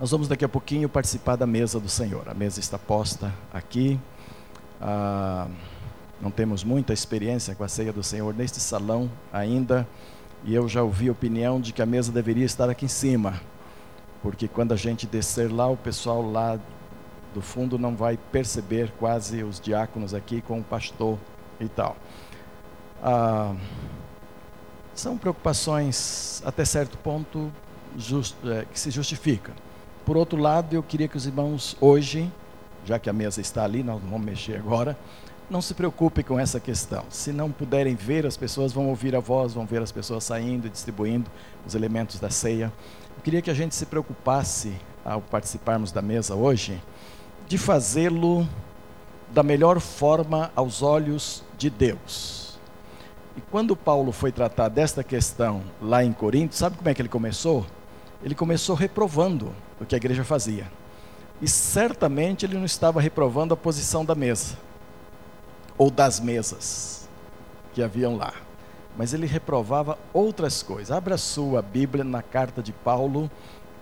Nós vamos daqui a pouquinho participar da mesa do Senhor. A mesa está posta aqui. Ah, não temos muita experiência com a ceia do Senhor neste salão ainda. E eu já ouvi a opinião de que a mesa deveria estar aqui em cima. Porque quando a gente descer lá, o pessoal lá do fundo não vai perceber quase os diáconos aqui com o pastor e tal. Ah, são preocupações até certo ponto just, é, que se justificam. Por outro lado, eu queria que os irmãos hoje, já que a mesa está ali, nós não vamos mexer agora, não se preocupem com essa questão. Se não puderem ver, as pessoas vão ouvir a voz, vão ver as pessoas saindo e distribuindo os elementos da ceia. Eu queria que a gente se preocupasse, ao participarmos da mesa hoje, de fazê-lo da melhor forma aos olhos de Deus. E quando Paulo foi tratar desta questão lá em Corinto, sabe como é que ele começou? Ele começou reprovando o que a igreja fazia. E certamente ele não estava reprovando a posição da mesa, ou das mesas que haviam lá. Mas ele reprovava outras coisas. Abra a sua Bíblia na carta de Paulo,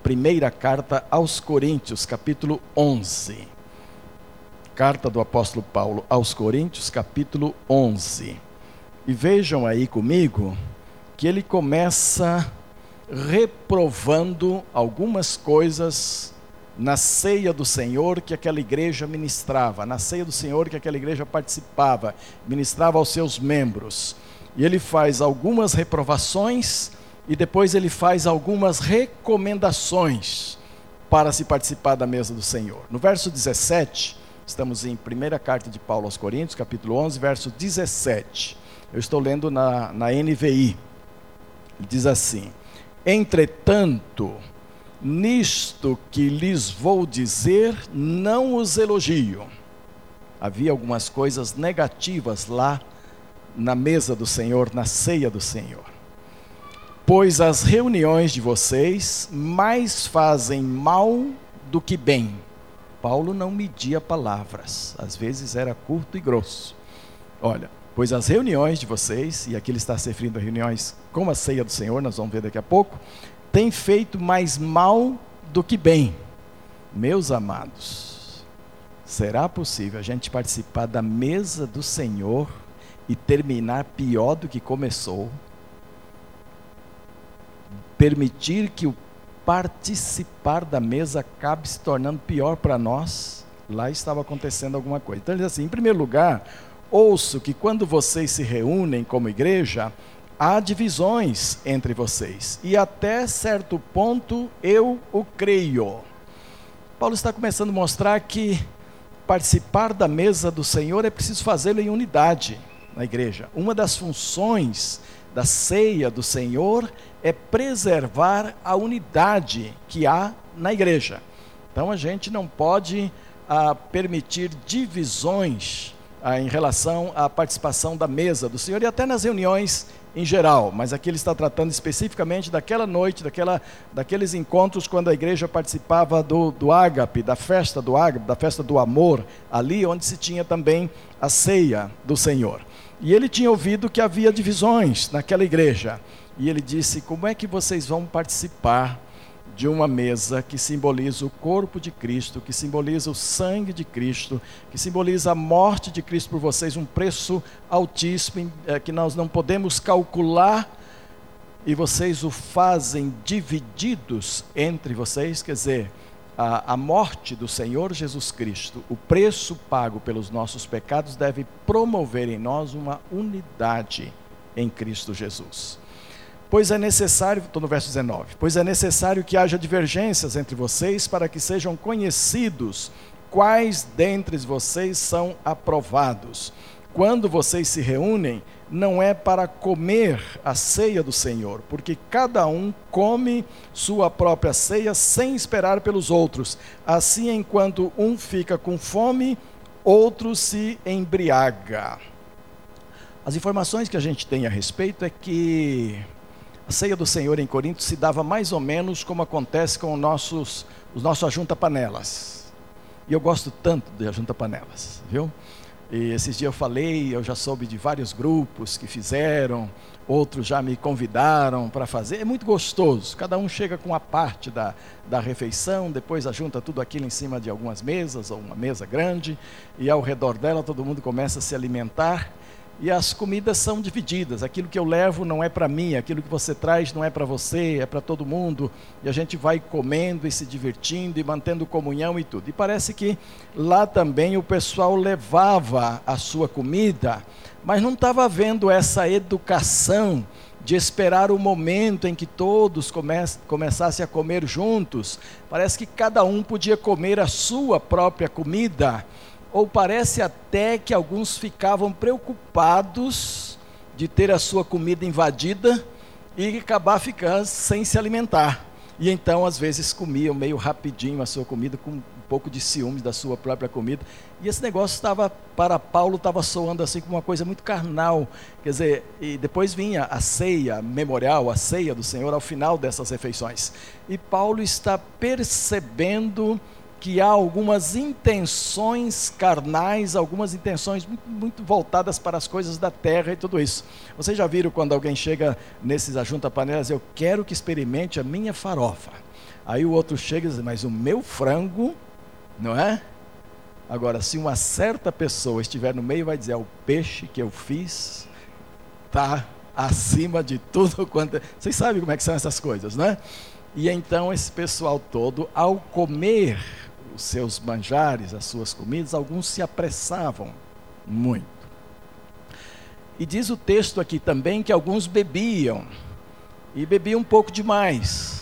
primeira carta aos Coríntios, capítulo 11. Carta do apóstolo Paulo aos Coríntios, capítulo 11. E vejam aí comigo que ele começa reprovando algumas coisas na ceia do Senhor que aquela igreja ministrava, na ceia do Senhor que aquela igreja participava, ministrava aos seus membros. E ele faz algumas reprovações e depois ele faz algumas recomendações para se participar da mesa do Senhor. No verso 17, estamos em primeira carta de Paulo aos Coríntios, capítulo 11, verso 17. Eu estou lendo na, na NVI. Ele diz assim: Entretanto, nisto que lhes vou dizer, não os elogio. Havia algumas coisas negativas lá na mesa do Senhor, na ceia do Senhor. Pois as reuniões de vocês mais fazem mal do que bem. Paulo não media palavras, às vezes era curto e grosso. Olha, Pois as reuniões de vocês, e aqui ele está se referindo a reuniões como a ceia do Senhor, nós vamos ver daqui a pouco, têm feito mais mal do que bem. Meus amados, será possível a gente participar da mesa do Senhor e terminar pior do que começou? Permitir que o participar da mesa acabe se tornando pior para nós? Lá estava acontecendo alguma coisa. Então ele diz assim: em primeiro lugar, ouço que quando vocês se reúnem como igreja, há divisões entre vocês. E até certo ponto eu o creio. Paulo está começando a mostrar que participar da mesa do Senhor é preciso fazê-lo em unidade na igreja. Uma das funções da ceia do Senhor é preservar a unidade que há na igreja. Então a gente não pode ah, permitir divisões ah, em relação à participação da mesa do Senhor e até nas reuniões em geral, mas aqui ele está tratando especificamente daquela noite, daquela, daqueles encontros quando a igreja participava do, do ágape, da festa do ágape, da festa do amor, ali onde se tinha também a ceia do Senhor. E ele tinha ouvido que havia divisões naquela igreja. E ele disse: Como é que vocês vão participar de uma mesa que simboliza o corpo de Cristo, que simboliza o sangue de Cristo, que simboliza a morte de Cristo por vocês, um preço altíssimo é, que nós não podemos calcular, e vocês o fazem divididos entre vocês, quer dizer, a, a morte do Senhor Jesus Cristo, o preço pago pelos nossos pecados, deve promover em nós uma unidade em Cristo Jesus. Pois é necessário, estou no verso 19, pois é necessário que haja divergências entre vocês para que sejam conhecidos quais dentre vocês são aprovados. Quando vocês se reúnem, não é para comer a ceia do Senhor, porque cada um come sua própria ceia sem esperar pelos outros. Assim, enquanto um fica com fome, outro se embriaga. As informações que a gente tem a respeito é que a ceia do Senhor em Corinto se dava mais ou menos como acontece com os nossos, os nossos ajunta-panelas. E eu gosto tanto de ajunta-panelas, viu? E esses dias eu falei, eu já soube de vários grupos que fizeram, outros já me convidaram para fazer. É muito gostoso. Cada um chega com uma parte da, da refeição, depois ajunta tudo aquilo em cima de algumas mesas, ou uma mesa grande, e ao redor dela todo mundo começa a se alimentar. E as comidas são divididas. Aquilo que eu levo não é para mim, aquilo que você traz não é para você, é para todo mundo. E a gente vai comendo e se divertindo e mantendo comunhão e tudo. E parece que lá também o pessoal levava a sua comida mas não estava havendo essa educação de esperar o momento em que todos come começassem a comer juntos. Parece que cada um podia comer a sua própria comida, ou parece até que alguns ficavam preocupados de ter a sua comida invadida e acabar ficando sem se alimentar. E então, às vezes, comiam meio rapidinho a sua comida com pouco de ciúmes da sua própria comida. E esse negócio estava, para Paulo, estava soando assim como uma coisa muito carnal. Quer dizer, e depois vinha a ceia memorial, a ceia do Senhor ao final dessas refeições. E Paulo está percebendo que há algumas intenções carnais, algumas intenções muito, muito, voltadas para as coisas da terra e tudo isso. Vocês já viram quando alguém chega nesses ajunta panelas, eu quero que experimente a minha farofa. Aí o outro chega e diz, mas o meu frango não é? Agora, se uma certa pessoa estiver no meio, vai dizer: é o peixe que eu fiz está acima de tudo quanto. É-. Vocês sabem como é que são essas coisas, né? E então esse pessoal todo, ao comer os seus manjares, as suas comidas, alguns se apressavam muito. E diz o texto aqui também que alguns bebiam, e bebiam um pouco demais.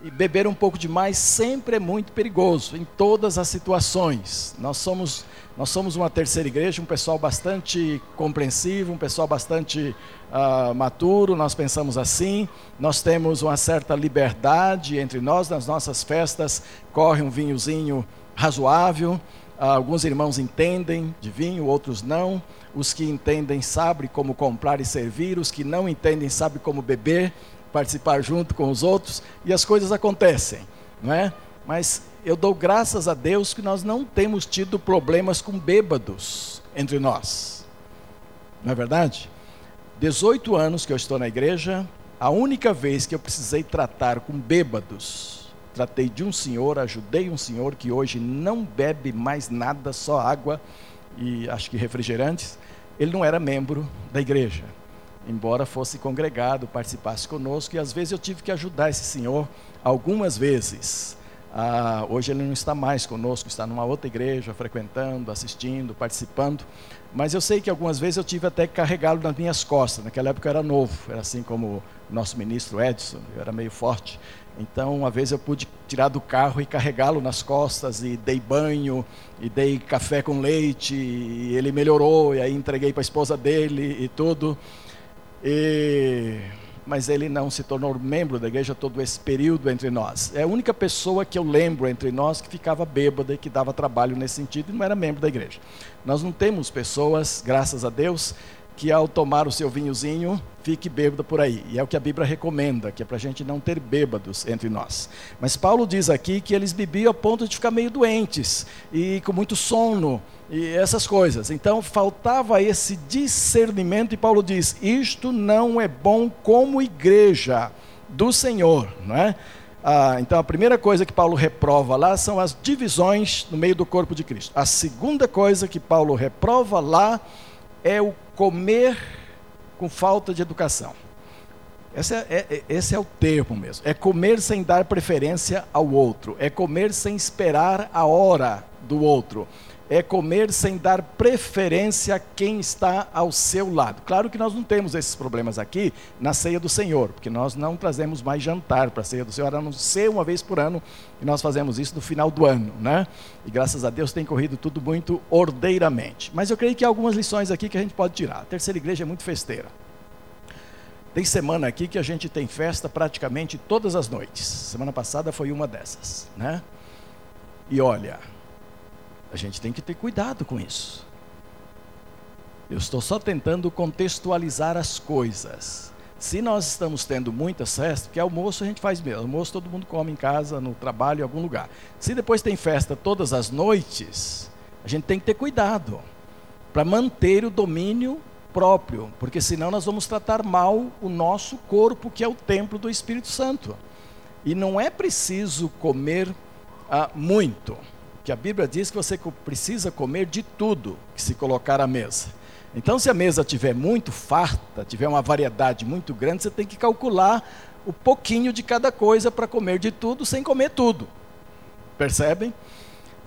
E beber um pouco demais sempre é muito perigoso, em todas as situações. Nós somos, nós somos uma terceira igreja, um pessoal bastante compreensivo, um pessoal bastante uh, maturo, nós pensamos assim. Nós temos uma certa liberdade entre nós, nas nossas festas corre um vinhozinho razoável. Uh, alguns irmãos entendem de vinho, outros não. Os que entendem sabem como comprar e servir, os que não entendem sabem como beber participar junto com os outros e as coisas acontecem, não é? Mas eu dou graças a Deus que nós não temos tido problemas com bêbados entre nós. Não é verdade? 18 anos que eu estou na igreja, a única vez que eu precisei tratar com bêbados, tratei de um senhor, ajudei um senhor que hoje não bebe mais nada, só água e acho que refrigerantes. Ele não era membro da igreja embora fosse congregado, participasse conosco, e às vezes eu tive que ajudar esse senhor algumas vezes. Ah, hoje ele não está mais conosco, está numa outra igreja, frequentando, assistindo, participando. Mas eu sei que algumas vezes eu tive até que carregá-lo nas minhas costas. Naquela época eu era novo, era assim como o nosso ministro Edson, eu era meio forte. Então, uma vez eu pude tirar do carro e carregá-lo nas costas, e dei banho, e dei café com leite, e ele melhorou, e aí entreguei para a esposa dele e tudo. E, mas ele não se tornou membro da igreja todo esse período entre nós. É a única pessoa que eu lembro entre nós que ficava bêbada e que dava trabalho nesse sentido e não era membro da igreja. Nós não temos pessoas, graças a Deus, que ao tomar o seu vinhozinho, fique bêbado por aí. E é o que a Bíblia recomenda, que é para a gente não ter bêbados entre nós. Mas Paulo diz aqui que eles bebiam a ponto de ficar meio doentes e com muito sono e essas coisas. Então faltava esse discernimento, e Paulo diz: isto não é bom como igreja do Senhor, não é? Ah, então a primeira coisa que Paulo reprova lá são as divisões no meio do corpo de Cristo. A segunda coisa que Paulo reprova lá é o comer com falta de educação. Esse é, é, esse é o termo mesmo. É comer sem dar preferência ao outro. É comer sem esperar a hora do outro é comer sem dar preferência a quem está ao seu lado. Claro que nós não temos esses problemas aqui na ceia do Senhor, porque nós não trazemos mais jantar para a ceia do Senhor, a não ser uma vez por ano, e nós fazemos isso no final do ano, né? E graças a Deus tem corrido tudo muito ordeiramente. Mas eu creio que há algumas lições aqui que a gente pode tirar. A terceira igreja é muito festeira. Tem semana aqui que a gente tem festa praticamente todas as noites. Semana passada foi uma dessas, né? E olha, a gente tem que ter cuidado com isso. Eu estou só tentando contextualizar as coisas. Se nós estamos tendo muitas festas, porque almoço a gente faz mesmo, almoço todo mundo come em casa, no trabalho, em algum lugar. Se depois tem festa todas as noites, a gente tem que ter cuidado. para manter o domínio próprio, porque senão nós vamos tratar mal o nosso corpo, que é o templo do Espírito Santo. E não é preciso comer ah, muito, que a Bíblia diz que você precisa comer de tudo que se colocar à mesa. Então, se a mesa tiver muito farta, tiver uma variedade muito grande, você tem que calcular o pouquinho de cada coisa para comer de tudo sem comer tudo. Percebem?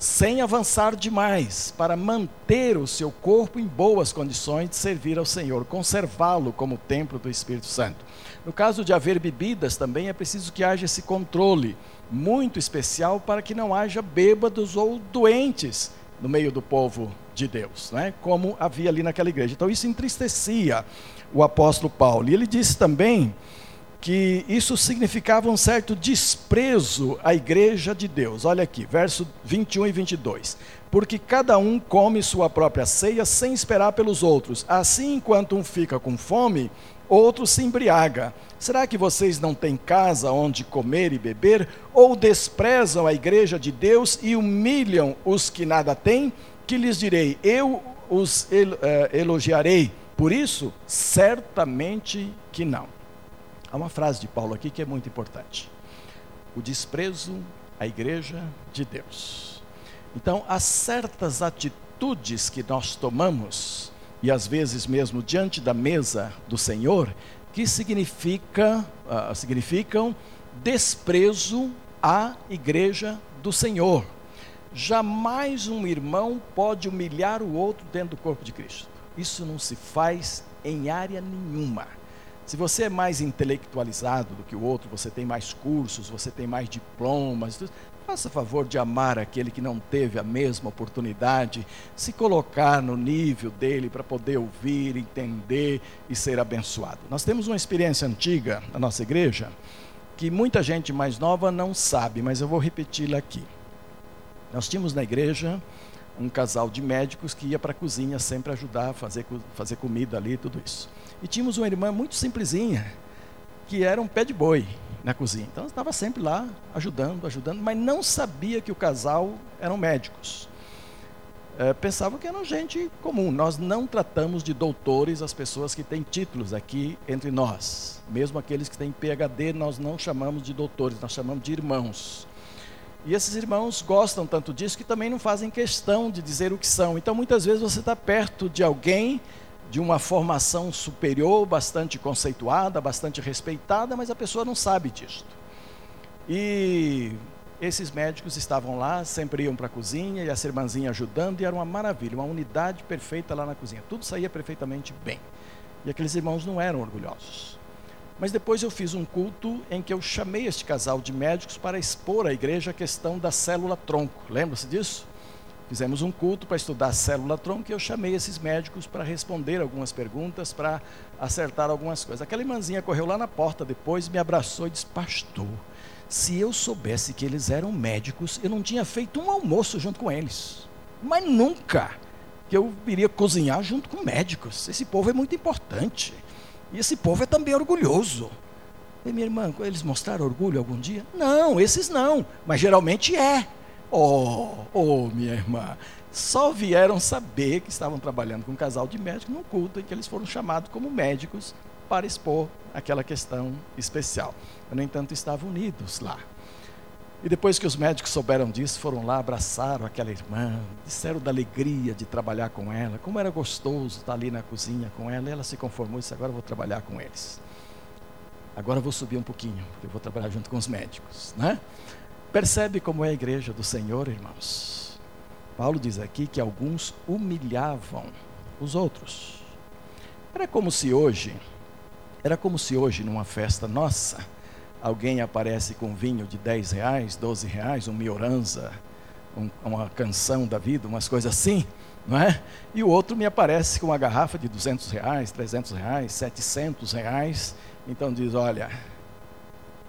Sem avançar demais, para manter o seu corpo em boas condições de servir ao Senhor, conservá-lo como templo do Espírito Santo. No caso de haver bebidas, também é preciso que haja esse controle muito especial para que não haja bêbados ou doentes no meio do povo de Deus, né? como havia ali naquela igreja. Então isso entristecia o apóstolo Paulo. E ele disse também que isso significava um certo desprezo à igreja de Deus. Olha aqui, verso 21 e 22. Porque cada um come sua própria ceia sem esperar pelos outros. Assim, enquanto um fica com fome, outro se embriaga. Será que vocês não têm casa onde comer e beber? Ou desprezam a igreja de Deus e humilham os que nada têm? Que lhes direi: Eu os eh, elogiarei. Por isso, certamente que não. Há uma frase de Paulo aqui que é muito importante: o desprezo à igreja de Deus. Então, há certas atitudes que nós tomamos, e às vezes mesmo diante da mesa do Senhor, que significa, uh, significam desprezo à igreja do Senhor. Jamais um irmão pode humilhar o outro dentro do corpo de Cristo. Isso não se faz em área nenhuma. Se você é mais intelectualizado do que o outro, você tem mais cursos, você tem mais diplomas, faça favor de amar aquele que não teve a mesma oportunidade, se colocar no nível dele para poder ouvir, entender e ser abençoado. Nós temos uma experiência antiga na nossa igreja que muita gente mais nova não sabe, mas eu vou repeti-la aqui. Nós tínhamos na igreja um casal de médicos que ia para a cozinha sempre ajudar a fazer, fazer comida ali, tudo isso. E tínhamos uma irmã muito simplesinha, que era um pé de boi na cozinha. Então estava sempre lá ajudando, ajudando, mas não sabia que o casal eram médicos. É, pensava que eram gente comum. Nós não tratamos de doutores as pessoas que têm títulos aqui entre nós. Mesmo aqueles que têm PhD, nós não chamamos de doutores, nós chamamos de irmãos. E esses irmãos gostam tanto disso que também não fazem questão de dizer o que são. Então, muitas vezes você está perto de alguém de uma formação superior, bastante conceituada, bastante respeitada, mas a pessoa não sabe disso. E esses médicos estavam lá, sempre iam para a cozinha e a irmãzinha ajudando, e era uma maravilha, uma unidade perfeita lá na cozinha. Tudo saía perfeitamente bem. E aqueles irmãos não eram orgulhosos. Mas depois eu fiz um culto em que eu chamei este casal de médicos para expor à igreja a questão da célula tronco. Lembra-se disso? Fizemos um culto para estudar a célula tronco e eu chamei esses médicos para responder algumas perguntas, para acertar algumas coisas. Aquela irmãzinha correu lá na porta depois, me abraçou e disse: Pastor, se eu soubesse que eles eram médicos, eu não tinha feito um almoço junto com eles. Mas nunca que eu iria cozinhar junto com médicos. Esse povo é muito importante. E esse povo é também orgulhoso. E minha irmã, eles mostraram orgulho algum dia? Não, esses não, mas geralmente é. Oh, oh, minha irmã, só vieram saber que estavam trabalhando com um casal de médicos num culto em que eles foram chamados como médicos para expor aquela questão especial. No entanto, estavam unidos lá. E depois que os médicos souberam disso, foram lá, abraçaram aquela irmã, disseram da alegria de trabalhar com ela, como era gostoso estar ali na cozinha com ela, e ela se conformou e disse: Agora vou trabalhar com eles. Agora vou subir um pouquinho, porque eu vou trabalhar junto com os médicos, né? Percebe como é a igreja do Senhor, irmãos? Paulo diz aqui que alguns humilhavam os outros. Era como se hoje, era como se hoje numa festa nossa, alguém aparece com vinho de 10 reais, 12 reais, um mioranza, um, uma canção da vida, umas coisas assim, não é? E o outro me aparece com uma garrafa de 200 reais, 300 reais, 700 reais. Então diz, olha,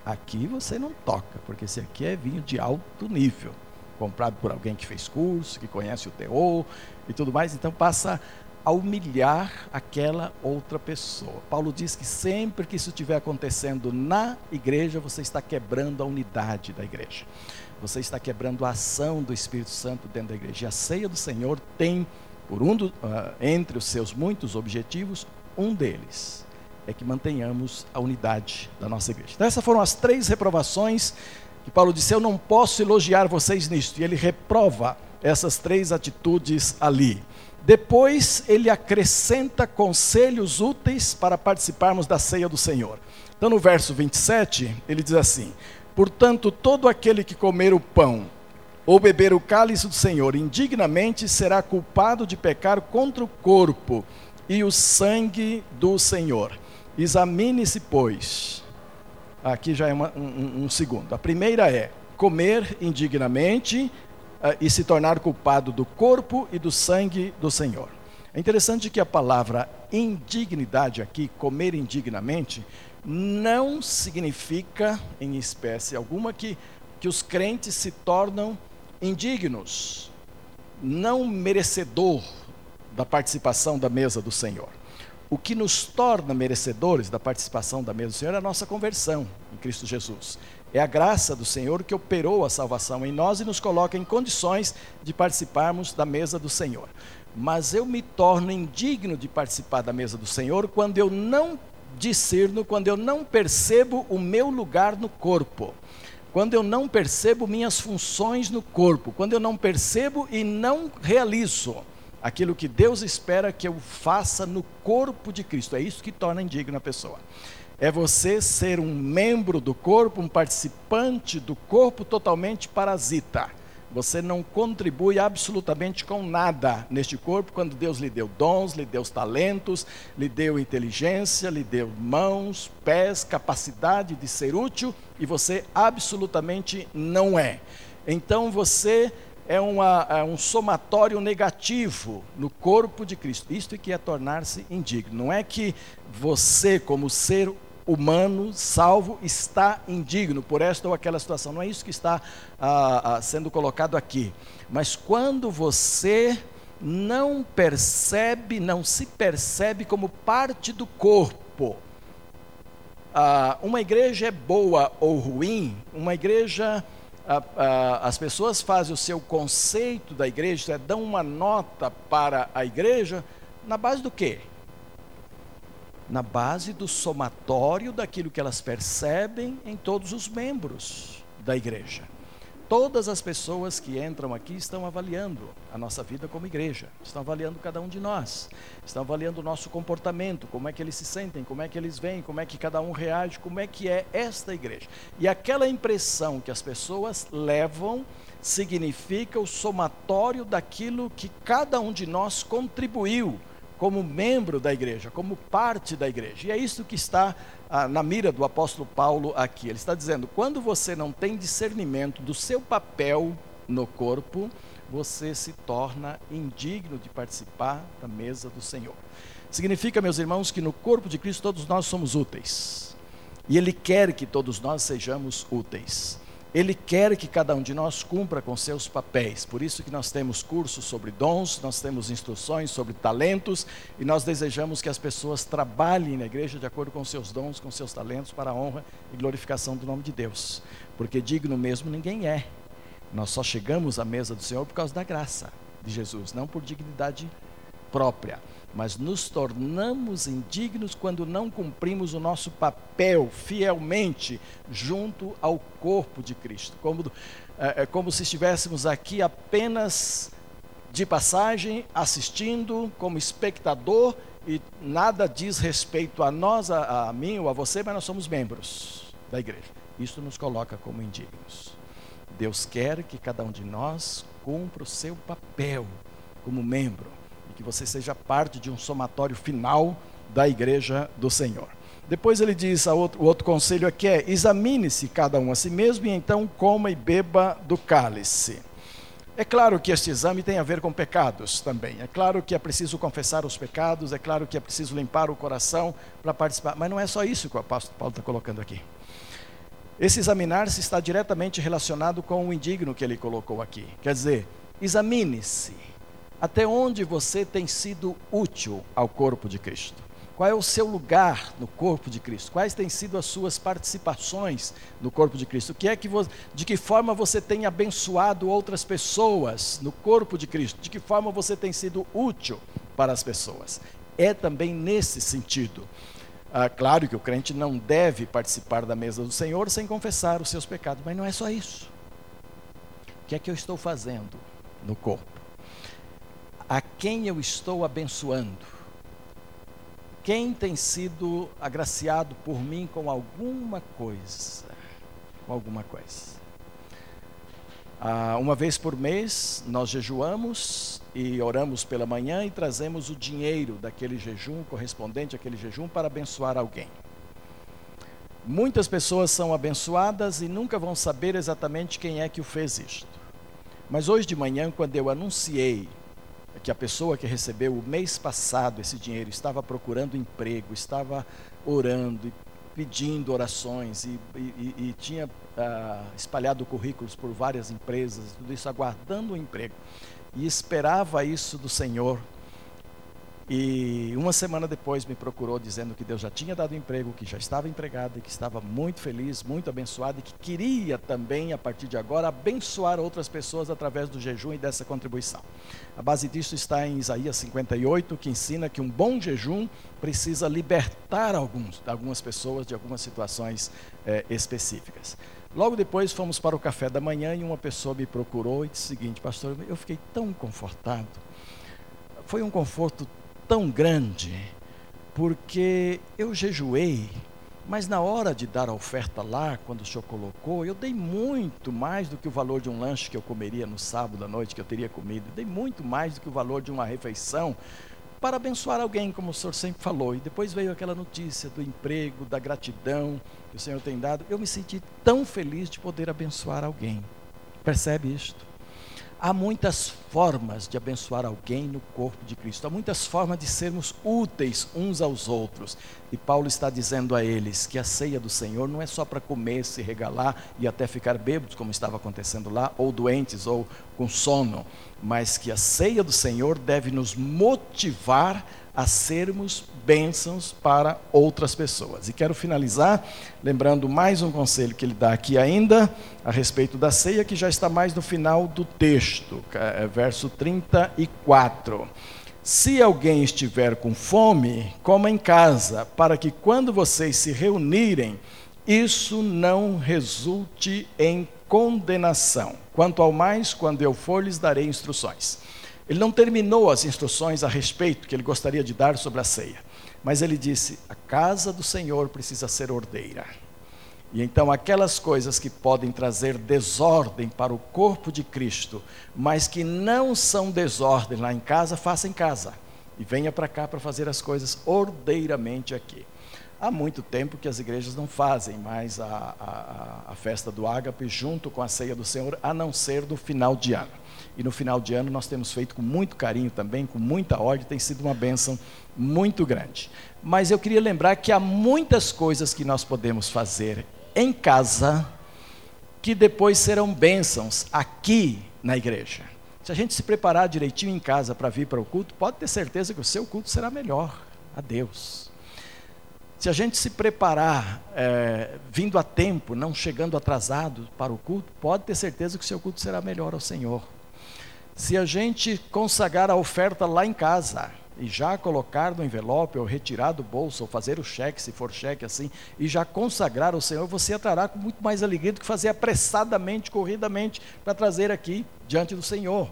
Aqui você não toca, porque esse aqui é vinho de alto nível, comprado por alguém que fez curso, que conhece o teor e tudo mais, então passa a humilhar aquela outra pessoa. Paulo diz que sempre que isso estiver acontecendo na igreja, você está quebrando a unidade da igreja. Você está quebrando a ação do Espírito Santo dentro da igreja. E a ceia do Senhor tem por um do, uh, entre os seus muitos objetivos, um deles é que mantenhamos a unidade da nossa igreja. Então, essas foram as três reprovações que Paulo disse: Eu não posso elogiar vocês nisto. E ele reprova essas três atitudes ali. Depois, ele acrescenta conselhos úteis para participarmos da ceia do Senhor. Então, no verso 27, ele diz assim: Portanto, todo aquele que comer o pão ou beber o cálice do Senhor indignamente será culpado de pecar contra o corpo e o sangue do Senhor. Examine-se, pois. Aqui já é uma, um, um, segundo. A primeira é comer indignamente e se tornar culpado do corpo e do sangue do Senhor. É interessante que a palavra indignidade aqui, comer indignamente, não significa, em espécie alguma, que, que os crentes se tornam indignos, não merecedor da participação da mesa do Senhor. O que nos torna merecedores da participação da mesa do Senhor é a nossa conversão em Cristo Jesus. É a graça do Senhor que operou a salvação em nós e nos coloca em condições de participarmos da mesa do Senhor. Mas eu me torno indigno de participar da mesa do Senhor quando eu não discerno, quando eu não percebo o meu lugar no corpo quando eu não percebo minhas funções no corpo, quando eu não percebo e não realizo aquilo que Deus espera que eu faça no corpo de Cristo. É isso que torna indigna a pessoa. É você ser um membro do corpo, um participante do corpo totalmente parasita. Você não contribui absolutamente com nada neste corpo quando Deus lhe deu dons, lhe deu talentos, lhe deu inteligência, lhe deu mãos, pés, capacidade de ser útil e você absolutamente não é. Então você é, uma, é, um somatório negativo no corpo de Cristo. Isto é que é tornar-se indigno. Não é que você, como ser humano salvo, está indigno por esta ou aquela situação. Não é isso que está ah, ah, sendo colocado aqui. Mas quando você não percebe, não se percebe como parte do corpo. Ah, uma igreja é boa ou ruim, uma igreja a, a, as pessoas fazem o seu conceito da igreja, dão uma nota para a igreja, na base do quê? Na base do somatório daquilo que elas percebem em todos os membros da igreja. Todas as pessoas que entram aqui estão avaliando a nossa vida como igreja, estão avaliando cada um de nós, estão avaliando o nosso comportamento, como é que eles se sentem, como é que eles vêm, como é que cada um reage, como é que é esta igreja. E aquela impressão que as pessoas levam significa o somatório daquilo que cada um de nós contribuiu como membro da igreja, como parte da igreja. E é isso que está ah, na mira do apóstolo Paulo aqui. Ele está dizendo: quando você não tem discernimento do seu papel no corpo, você se torna indigno de participar da mesa do Senhor. Significa, meus irmãos, que no corpo de Cristo todos nós somos úteis. E Ele quer que todos nós sejamos úteis. Ele quer que cada um de nós cumpra com seus papéis. Por isso que nós temos cursos sobre dons, nós temos instruções sobre talentos e nós desejamos que as pessoas trabalhem na igreja de acordo com seus dons, com seus talentos para a honra e glorificação do nome de Deus. Porque digno mesmo ninguém é. Nós só chegamos à mesa do Senhor por causa da graça de Jesus, não por dignidade própria mas nos tornamos indignos quando não cumprimos o nosso papel fielmente junto ao corpo de Cristo. Como, é, é como se estivéssemos aqui apenas de passagem, assistindo como espectador, e nada diz respeito a nós, a, a mim ou a você, mas nós somos membros da igreja. Isso nos coloca como indignos. Deus quer que cada um de nós cumpra o seu papel como membro que você seja parte de um somatório final da igreja do Senhor. Depois ele diz, outro, o outro conselho aqui é: examine-se cada um a si mesmo e então coma e beba do cálice. É claro que este exame tem a ver com pecados também. É claro que é preciso confessar os pecados, é claro que é preciso limpar o coração para participar, mas não é só isso que o apóstolo Paulo está colocando aqui. Esse examinar-se está diretamente relacionado com o indigno que ele colocou aqui. Quer dizer, examine-se até onde você tem sido útil ao corpo de Cristo? Qual é o seu lugar no corpo de Cristo? Quais têm sido as suas participações no corpo de Cristo? O que é que você, de que forma você tem abençoado outras pessoas no corpo de Cristo? De que forma você tem sido útil para as pessoas? É também nesse sentido. Ah, claro que o crente não deve participar da mesa do Senhor sem confessar os seus pecados, mas não é só isso. O que é que eu estou fazendo no corpo? A quem eu estou abençoando? Quem tem sido agraciado por mim com alguma coisa? Com alguma coisa. Ah, uma vez por mês, nós jejuamos e oramos pela manhã e trazemos o dinheiro daquele jejum, correspondente àquele jejum, para abençoar alguém. Muitas pessoas são abençoadas e nunca vão saber exatamente quem é que o fez isto. Mas hoje de manhã, quando eu anunciei que a pessoa que recebeu o mês passado esse dinheiro estava procurando emprego, estava orando e pedindo orações e, e, e tinha ah, espalhado currículos por várias empresas, tudo isso aguardando um emprego. E esperava isso do Senhor e uma semana depois me procurou dizendo que Deus já tinha dado emprego, que já estava empregado e que estava muito feliz, muito abençoado e que queria também, a partir de agora, abençoar outras pessoas através do jejum e dessa contribuição. A base disso está em Isaías 58, que ensina que um bom jejum precisa libertar alguns, algumas pessoas de algumas situações é, específicas. Logo depois fomos para o café da manhã e uma pessoa me procurou e disse o seguinte, pastor, eu fiquei tão confortado. Foi um conforto tão grande, porque eu jejuei, mas na hora de dar a oferta lá, quando o senhor colocou, eu dei muito mais do que o valor de um lanche que eu comeria no sábado à noite, que eu teria comido. Dei muito mais do que o valor de uma refeição para abençoar alguém, como o senhor sempre falou. E depois veio aquela notícia do emprego, da gratidão que o senhor tem dado. Eu me senti tão feliz de poder abençoar alguém. Percebe isto? Há muitas formas de abençoar alguém no corpo de Cristo, há muitas formas de sermos úteis uns aos outros. E Paulo está dizendo a eles que a ceia do Senhor não é só para comer, se regalar e até ficar bêbados, como estava acontecendo lá, ou doentes, ou com sono, mas que a ceia do Senhor deve nos motivar a sermos bênçãos para outras pessoas. E quero finalizar lembrando mais um conselho que ele dá aqui ainda a respeito da ceia, que já está mais no final do texto, é verso 34. Se alguém estiver com fome, coma em casa, para que quando vocês se reunirem, isso não resulte em condenação. Quanto ao mais, quando eu for, lhes darei instruções. Ele não terminou as instruções a respeito que ele gostaria de dar sobre a ceia, mas ele disse: a casa do Senhor precisa ser ordeira. E então aquelas coisas que podem trazer desordem para o corpo de Cristo, mas que não são desordem lá em casa, faça em casa. E venha para cá para fazer as coisas ordeiramente aqui. Há muito tempo que as igrejas não fazem mais a, a, a festa do ágape junto com a ceia do Senhor, a não ser no final de ano e no final de ano nós temos feito com muito carinho também, com muita ordem, tem sido uma bênção muito grande. Mas eu queria lembrar que há muitas coisas que nós podemos fazer em casa que depois serão bênçãos aqui na igreja. Se a gente se preparar direitinho em casa para vir para o culto, pode ter certeza que o seu culto será melhor a Deus. Se a gente se preparar é, vindo a tempo, não chegando atrasado para o culto, pode ter certeza que o seu culto será melhor ao Senhor se a gente consagrar a oferta lá em casa e já colocar no envelope ou retirar do bolso ou fazer o cheque, se for cheque assim, e já consagrar ao Senhor, você entrará com muito mais alegria do que fazer apressadamente, corridamente para trazer aqui diante do Senhor.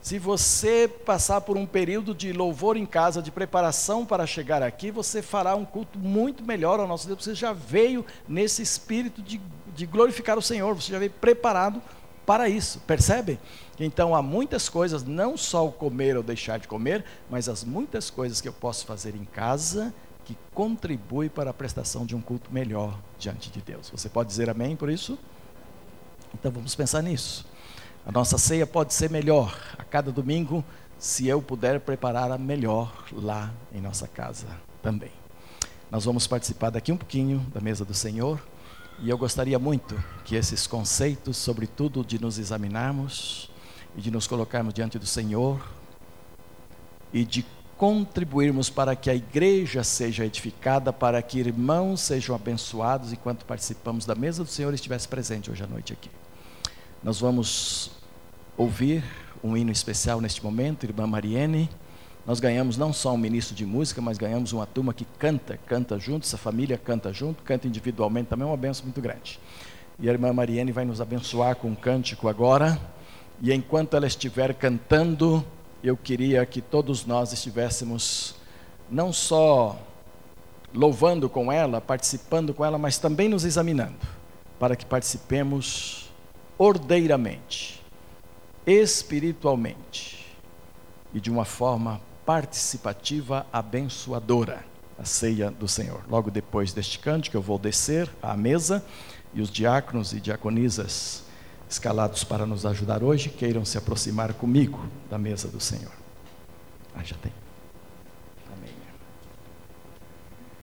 Se você passar por um período de louvor em casa, de preparação para chegar aqui, você fará um culto muito melhor ao nosso Deus. Você já veio nesse espírito de, de glorificar o Senhor, você já veio preparado para isso, percebem? Então há muitas coisas, não só o comer ou deixar de comer, mas as muitas coisas que eu posso fazer em casa que contribui para a prestação de um culto melhor diante de Deus. Você pode dizer amém por isso? Então vamos pensar nisso. A nossa ceia pode ser melhor a cada domingo se eu puder preparar a melhor lá em nossa casa também. Nós vamos participar daqui um pouquinho da mesa do Senhor. E eu gostaria muito que esses conceitos, sobretudo de nos examinarmos e de nos colocarmos diante do Senhor e de contribuirmos para que a igreja seja edificada, para que irmãos sejam abençoados enquanto participamos da mesa do Senhor e estivesse presente hoje à noite aqui. Nós vamos ouvir um hino especial neste momento, irmã Mariene. Nós ganhamos não só um ministro de música, mas ganhamos uma turma que canta, canta junto, essa família canta junto, canta individualmente, também é uma benção muito grande. E a irmã Mariene vai nos abençoar com um cântico agora. E enquanto ela estiver cantando, eu queria que todos nós estivéssemos não só louvando com ela, participando com ela, mas também nos examinando, para que participemos ordeiramente, espiritualmente e de uma forma participativa, abençoadora, a ceia do Senhor. Logo depois deste cântico, eu vou descer à mesa e os diáconos e diaconisas escalados para nos ajudar hoje queiram se aproximar comigo da mesa do Senhor. Ah, já tem.